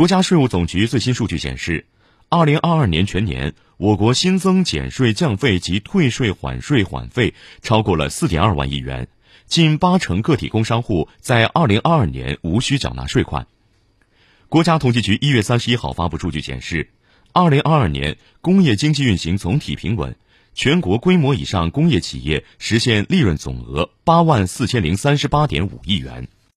国家税务总局最新数据显示二零二二年全年我国新增减税降费及退税缓税缓费超过了四点二万亿元近八成个体工商户在二零二二年无需缴纳税款。国家统计局一月三十一号发布数据显示二零二二年工业经济运行总体平稳全国规模以上工业企业实现利润总额八万四千零三十八点五亿元。